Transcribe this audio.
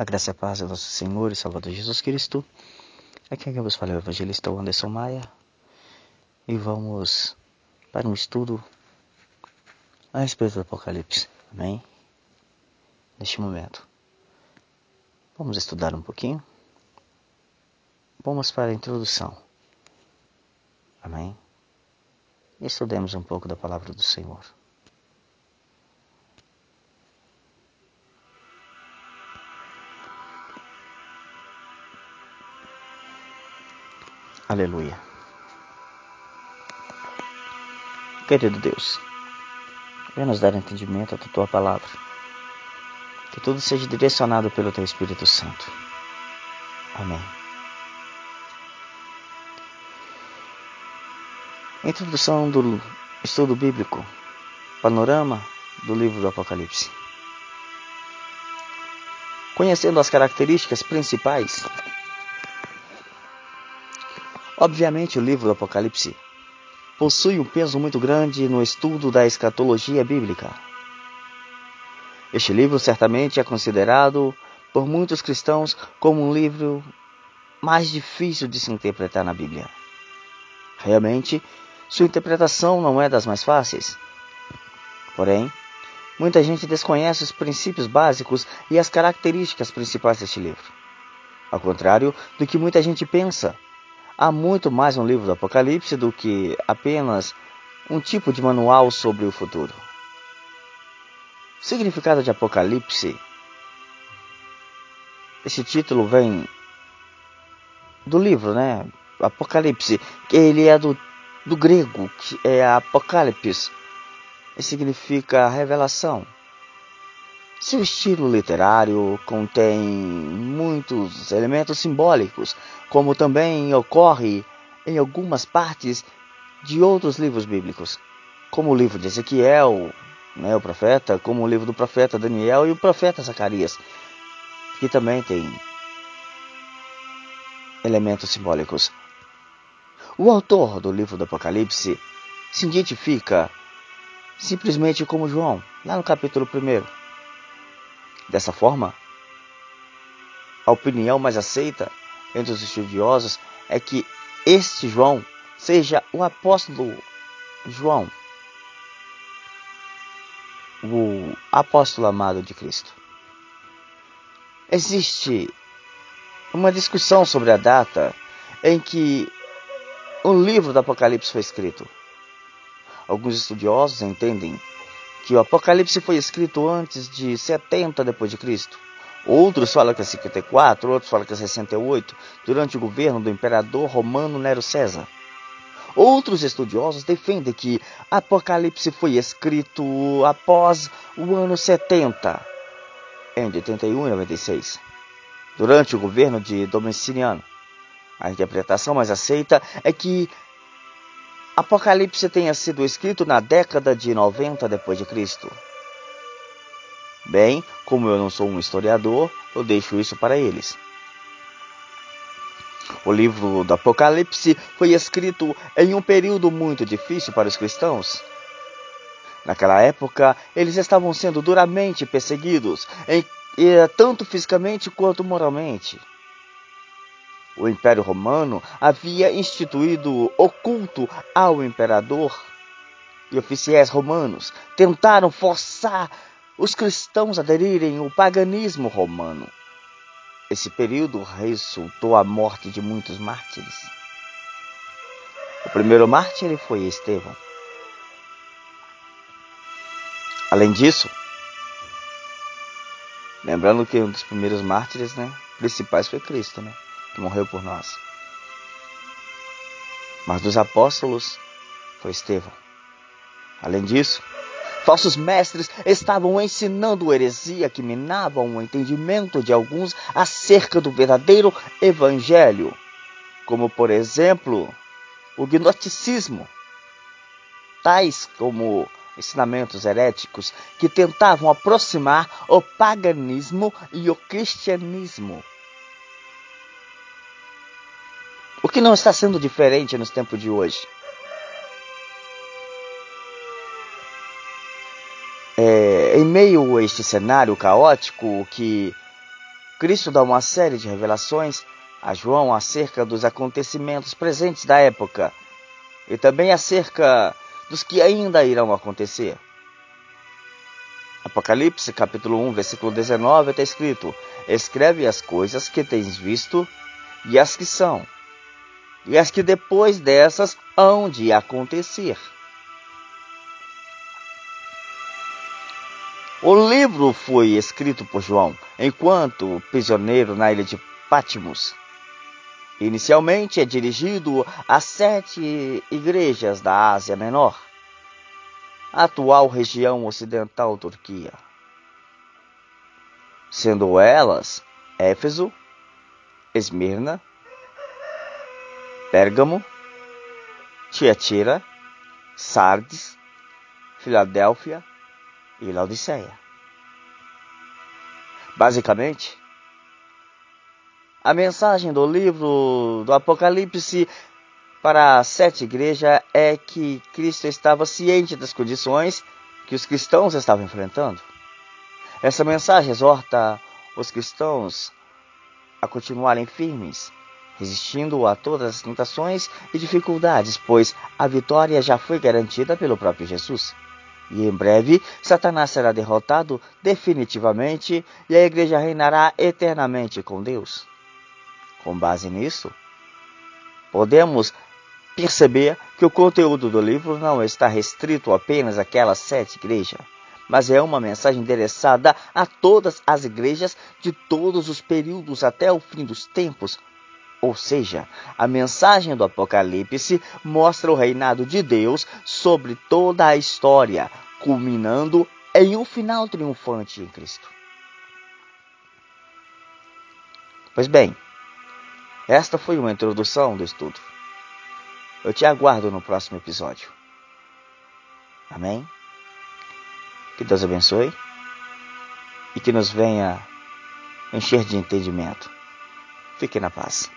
A graça e a paz do nosso Senhor e Salvador Jesus Cristo. Aqui é quem vos fala o evangelista Anderson Maia. E vamos para um estudo a respeito do Apocalipse. Amém? Neste momento. Vamos estudar um pouquinho. Vamos para a introdução. Amém? E estudemos um pouco da palavra do Senhor. Aleluia. Querido Deus, venha nos dar entendimento da tua palavra. Que tudo seja direcionado pelo teu Espírito Santo. Amém. Introdução do estudo bíblico. Panorama do livro do Apocalipse. Conhecendo as características principais Obviamente, o livro do Apocalipse possui um peso muito grande no estudo da escatologia bíblica. Este livro certamente é considerado por muitos cristãos como um livro mais difícil de se interpretar na Bíblia. Realmente, sua interpretação não é das mais fáceis. Porém, muita gente desconhece os princípios básicos e as características principais deste livro. Ao contrário do que muita gente pensa, Há muito mais no livro do Apocalipse do que apenas um tipo de manual sobre o futuro. O significado de Apocalipse. Esse título vem do livro, né? Apocalipse, que ele é do, do grego, que é Apocalipse, e significa revelação. Seu estilo literário contém muitos elementos simbólicos, como também ocorre em algumas partes de outros livros bíblicos, como o livro de Ezequiel, né, o profeta, como o livro do profeta Daniel e o profeta Zacarias, que também tem elementos simbólicos. O autor do livro do Apocalipse se identifica simplesmente como João, lá no capítulo 1. Dessa forma, a opinião mais aceita entre os estudiosos é que este João seja o apóstolo João, o apóstolo amado de Cristo. Existe uma discussão sobre a data em que o livro do Apocalipse foi escrito. Alguns estudiosos entendem que o Apocalipse foi escrito antes de 70 depois de Cristo. Outros falam que é 54, outros falam que é 68, durante o governo do imperador romano Nero César. Outros estudiosos defendem que Apocalipse foi escrito após o ano 70, entre 81 e 96, durante o governo de Domiciano. A interpretação mais aceita é que Apocalipse tenha sido escrito na década de 90 depois de Cristo. Bem, como eu não sou um historiador, eu deixo isso para eles. O livro do Apocalipse foi escrito em um período muito difícil para os cristãos. Naquela época, eles estavam sendo duramente perseguidos, em, tanto fisicamente quanto moralmente. O Império Romano havia instituído o culto ao imperador e oficiais romanos tentaram forçar os cristãos a aderirem ao paganismo romano. Esse período resultou a morte de muitos mártires. O primeiro mártir foi Estevão. Além disso, lembrando que um dos primeiros mártires né, principais foi Cristo, né? Que morreu por nós. Mas dos apóstolos foi Estevão. Além disso, falsos mestres estavam ensinando heresia que minavam o entendimento de alguns acerca do verdadeiro evangelho, como por exemplo o gnosticismo, tais como ensinamentos heréticos que tentavam aproximar o paganismo e o cristianismo. O que não está sendo diferente nos tempos de hoje? É, em meio a este cenário caótico que Cristo dá uma série de revelações a João acerca dos acontecimentos presentes da época e também acerca dos que ainda irão acontecer. Apocalipse capítulo 1, versículo 19 está escrito: Escreve as coisas que tens visto e as que são, e as que depois dessas hão de acontecer. O livro foi escrito por João enquanto prisioneiro na ilha de Patmos. Inicialmente é dirigido a sete igrejas da Ásia Menor, atual região ocidental Turquia, sendo elas Éfeso, Esmirna, Pérgamo, Tiatira, Sardes, Filadélfia e Laodiceia. Basicamente, a mensagem do livro do Apocalipse para a sete igrejas é que Cristo estava ciente das condições que os cristãos estavam enfrentando. Essa mensagem exorta os cristãos a continuarem firmes, resistindo a todas as tentações e dificuldades, pois a vitória já foi garantida pelo próprio Jesus. E em breve, Satanás será derrotado definitivamente e a igreja reinará eternamente com Deus. Com base nisso, podemos perceber que o conteúdo do livro não está restrito apenas àquelas sete igrejas, mas é uma mensagem endereçada a todas as igrejas de todos os períodos até o fim dos tempos, ou seja, a mensagem do Apocalipse mostra o reinado de Deus sobre toda a história, culminando em um final triunfante em Cristo. Pois bem, esta foi uma introdução do estudo. Eu te aguardo no próximo episódio. Amém? Que Deus abençoe e que nos venha encher de entendimento. Fique na paz.